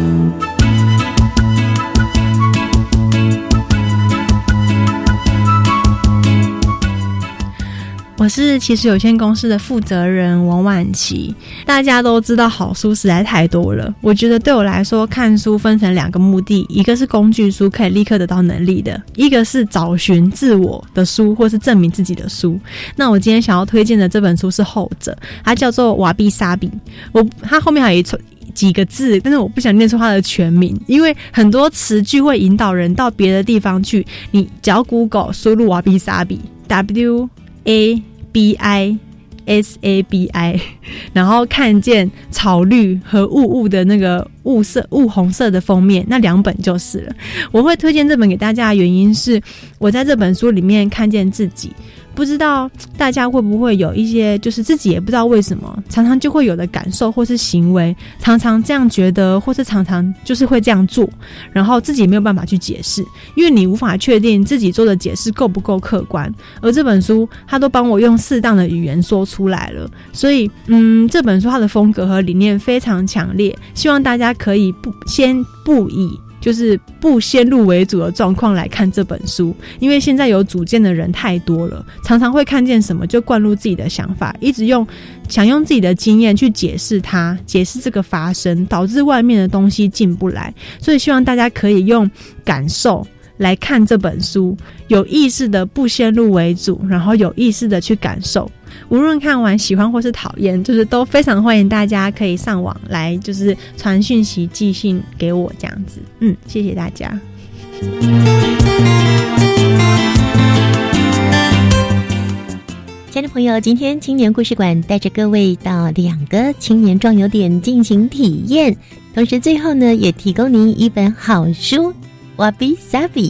R: 我是其实有限公司的负责人王婉琪。大家都知道，好书实在太多了。我觉得对我来说，看书分成两个目的：一个是工具书，可以立刻得到能力的；一个是找寻自我的书，或是证明自己的书。那我今天想要推荐的这本书是后者，它叫做《瓦比沙比》。我它后面还有一串。几个字，但是我不想念出它的全名，因为很多词句会引导人到别的地方去。你只要 Google 输入瓦比萨比 W A B I S A B I，然后看见草绿和雾雾的那个雾色雾红色的封面，那两本就是了。我会推荐这本给大家的原因是，我在这本书里面看见自己。不知道大家会不会有一些，就是自己也不知道为什么，常常就会有的感受或是行为，常常这样觉得，或是常常就是会这样做，然后自己没有办法去解释，因为你无法确定自己做的解释够不够客观。而这本书，它都帮我用适当的语言说出来了，所以，嗯，这本书它的风格和理念非常强烈，希望大家可以不先不以。就是不先入为主的状况来看这本书，因为现在有主见的人太多了，常常会看见什么就灌入自己的想法，一直用想用自己的经验去解释它，解释这个发生，导致外面的东西进不来。所以希望大家可以用感受来看这本书，有意识的不先入为主，然后有意识的去感受。无论看完喜欢或是讨厌，就是都非常欢迎大家可以上网来，就是传讯息、寄信给我这样子。嗯，谢谢大家。
A: 亲爱的朋友，今天青年故事馆带着各位到两个青年壮游点进行体验，同时最后呢，也提供您一本好书《瓦比萨比》。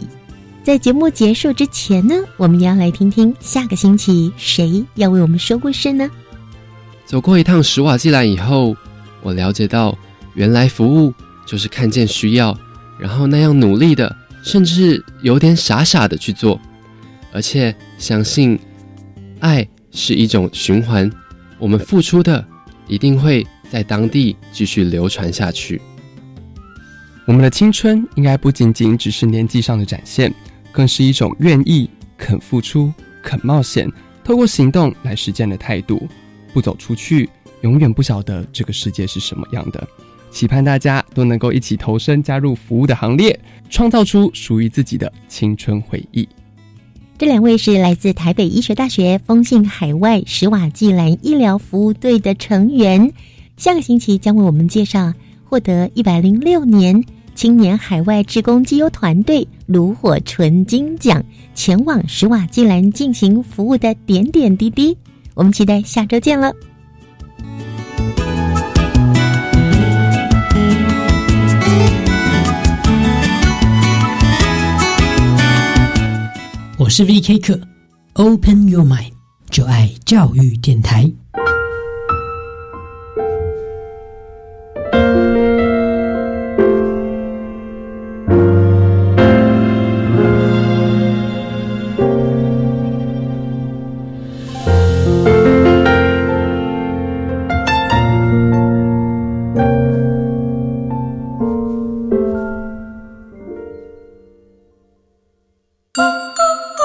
A: 在节目结束之前呢，我们也要来听听下个星期谁要为我们说故事呢？
S: 走过一趟史瓦济兰以后，我了解到，原来服务就是看见需要，然后那样努力的，甚至有点傻傻的去做，而且相信爱是一种循环，我们付出的一定会在当地继续流传下去。
T: 我们的青春应该不仅仅只是年纪上的展现。更是一种愿意、肯付出、肯冒险，透过行动来实践的态度。不走出去，永远不晓得这个世界是什么样的。期盼大家都能够一起投身加入服务的行列，创造出属于自己的青春回忆。
A: 这两位是来自台北医学大学丰信海外史瓦济兰医疗服务队的成员，下个星期将为我们介绍获得一百零六年青年海外志工绩优团队炉火纯金奖，前往史瓦济兰进行服务的点点滴滴。我们期待下周见了。
U: 我是 V.K. 课，Open Your Mind，就爱教育电台。